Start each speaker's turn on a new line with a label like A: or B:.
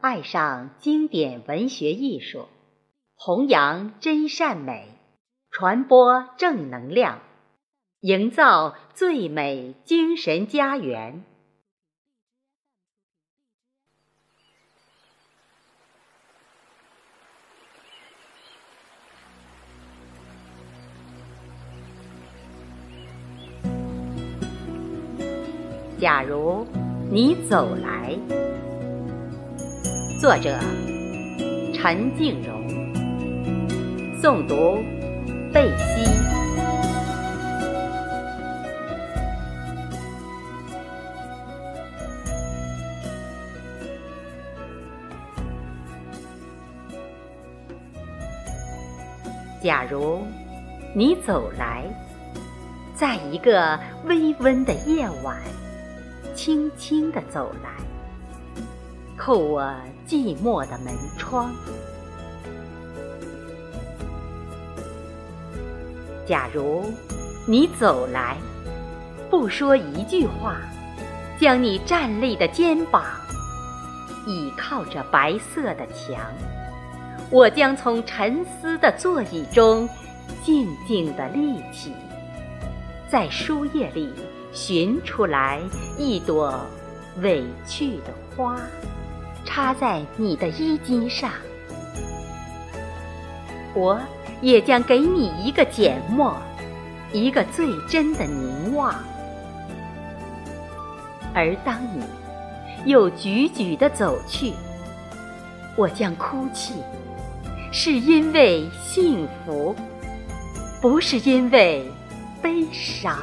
A: 爱上经典文学艺术，弘扬真善美，传播正能量，营造最美精神家园。假如你走来，作者陈静荣，诵读贝西。假如你走来，在一个微温的夜晚。轻轻地走来，叩我寂寞的门窗。假如你走来，不说一句话，将你站立的肩膀倚靠着白色的墙，我将从沉思的座椅中静静地立起，在书页里。寻出来一朵委屈的花，插在你的衣襟上。我也将给你一个缄默，一个最真的凝望。而当你又踽踽地走去，我将哭泣，是因为幸福，不是因为悲伤。